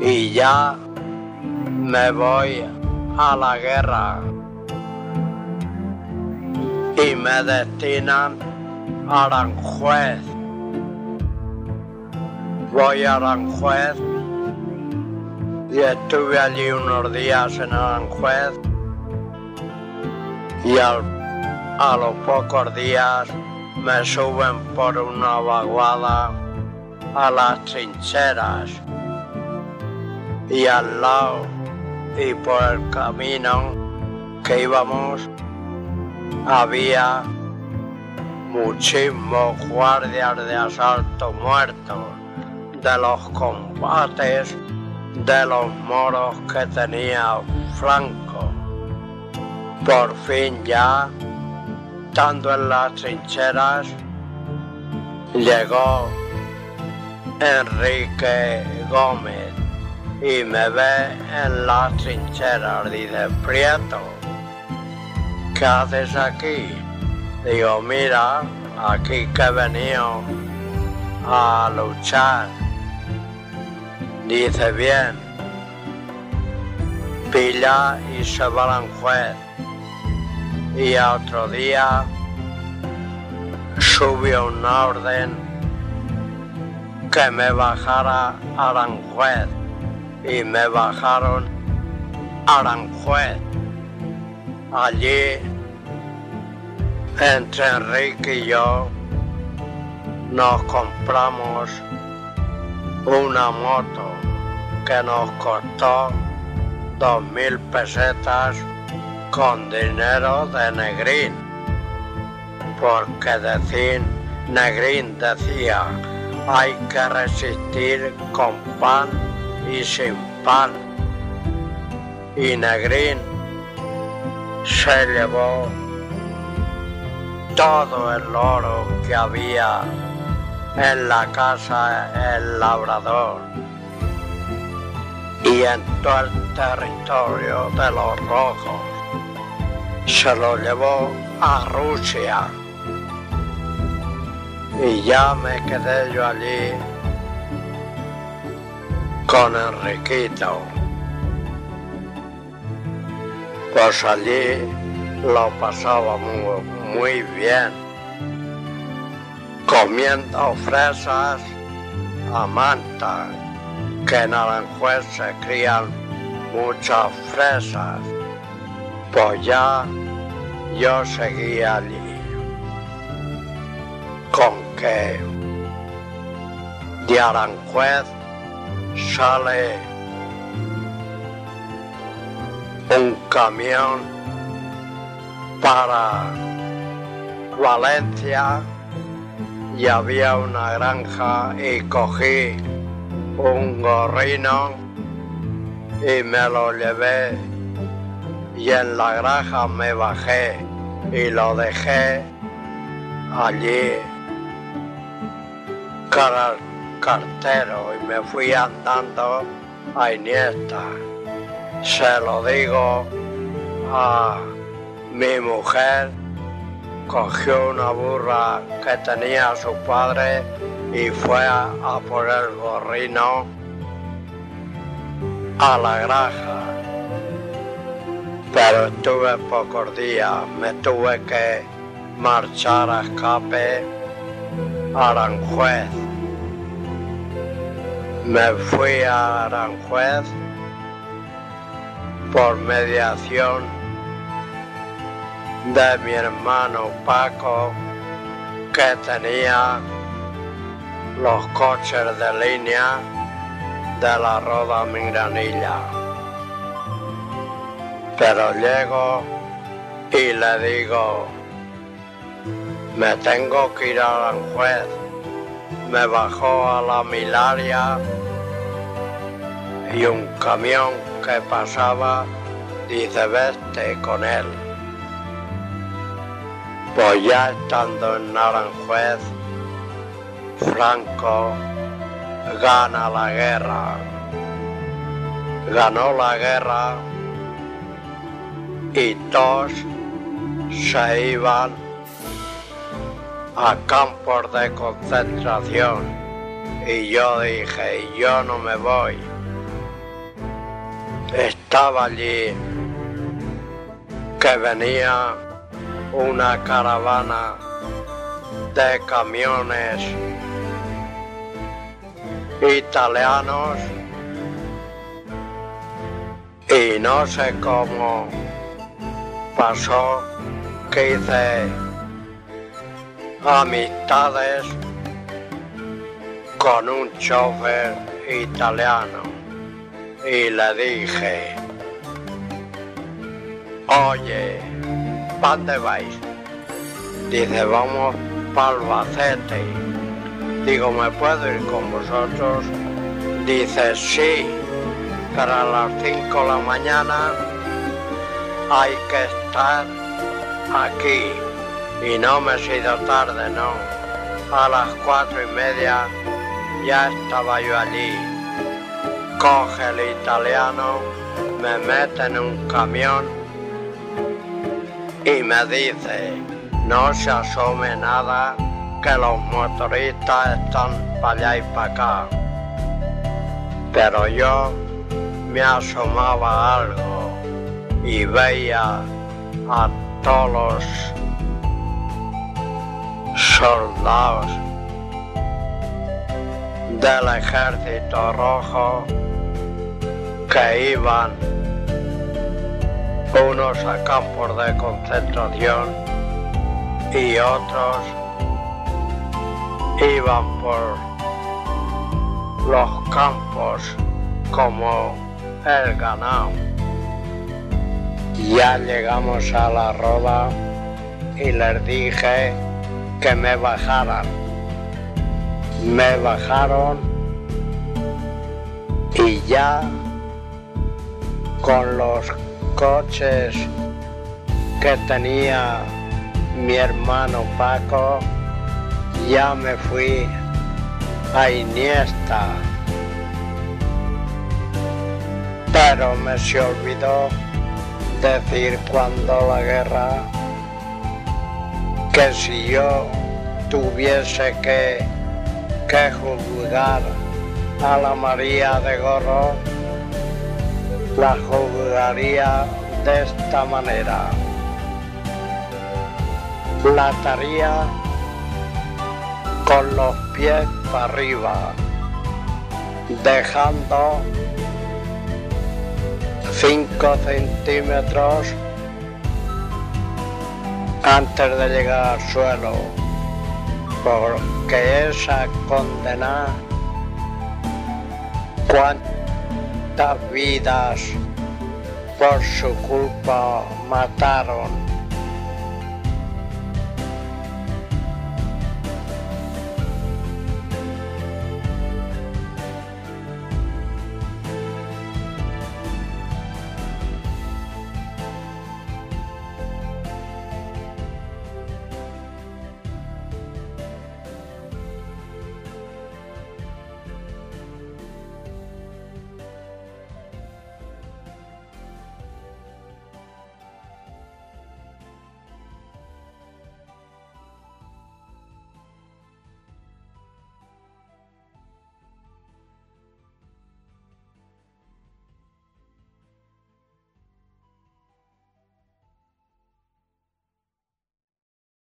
y ya me voy a la guerra. Y me destinan a Aranjuez. Voy a Aranjuez y estuve allí unos días en Aranjuez. Y a los pocos días me suben por una vaguada a las trincheras y al lado y por el camino que íbamos había muchísimos guardias de asalto muertos de los combates de los moros que tenía Franco. Por fin ya, estando en las trincheras, llegó Enrique Gómez y me ve en las trincheras. Dice, Prieto, ¿qué haces aquí? Digo, mira, aquí que he venido a luchar. Dice, bien, pilla y se va al juez. Y a otro día subió una orden que me bajara a Aranjuez y me bajaron a Aranjuez. Allí, entre Enrique y yo, nos compramos una moto que nos costó dos mil pesetas con dinero de Negrín, porque decir Negrín decía hay que resistir con pan y sin pan. Y Negrín se llevó todo el oro que había en la casa el labrador y en todo el territorio de los rojos. Se lo llevó a Rusia y ya me quedé yo allí con Enriquito. Pues allí lo pasaba muy, muy bien, comiendo fresas a manta, que en Aranjuez se crían muchas fresas. Pues ya yo seguía allí con que de Aranjuez sale un camión para Valencia y había una granja y cogí un gorrino y me lo llevé y en la granja me bajé y lo dejé allí cartero y me fui andando a Iniesta. Se lo digo a mi mujer, cogió una burra que tenía su padre y fue a, a por el gorrino a la granja. Pero estuve pocos días, me tuve que marchar a escape a Aranjuez. Me fui a Aranjuez por mediación de mi hermano Paco que tenía los coches de línea de la Roda Mingranilla. Pero llego y le digo, me tengo que ir a Aranjuez. Me bajó a la Milaria y un camión que pasaba dice vete con él. Pues ya estando en Naranjuez, Franco gana la guerra. Ganó la guerra y todos se iban a campos de concentración. Y yo dije, yo no me voy, estaba allí que venía una caravana de camiones italianos y no sé cómo pasó que hice amistades con un chofer italiano y le dije, oye, ¿dónde vais? Dice, vamos para Albacete. Digo, ¿me puedo ir con vosotros? Dice, sí, pero a las 5 de la mañana hay que estar aquí. Y no me he sido tarde, no. A las cuatro y media ya estaba yo allí. Coge el italiano, me mete en un camión y me dice, no se asome nada, que los motoristas están para allá y para acá. Pero yo me asomaba algo y veía a todos los soldados del ejército rojo que iban unos a campos de concentración y otros iban por los campos como el ganado. Ya llegamos a la roda y les dije que me bajaran. Me bajaron y ya con los coches que tenía mi hermano Paco, ya me fui a Iniesta. Pero me se olvidó decir cuando la guerra que si yo tuviese que, que juzgar a la María de Gorro, la juzgaría de esta manera. La ataría con los pies para arriba, dejando 5 centímetros antes de llegar al suelo, porque esa condena, cuántas vidas por su culpa mataron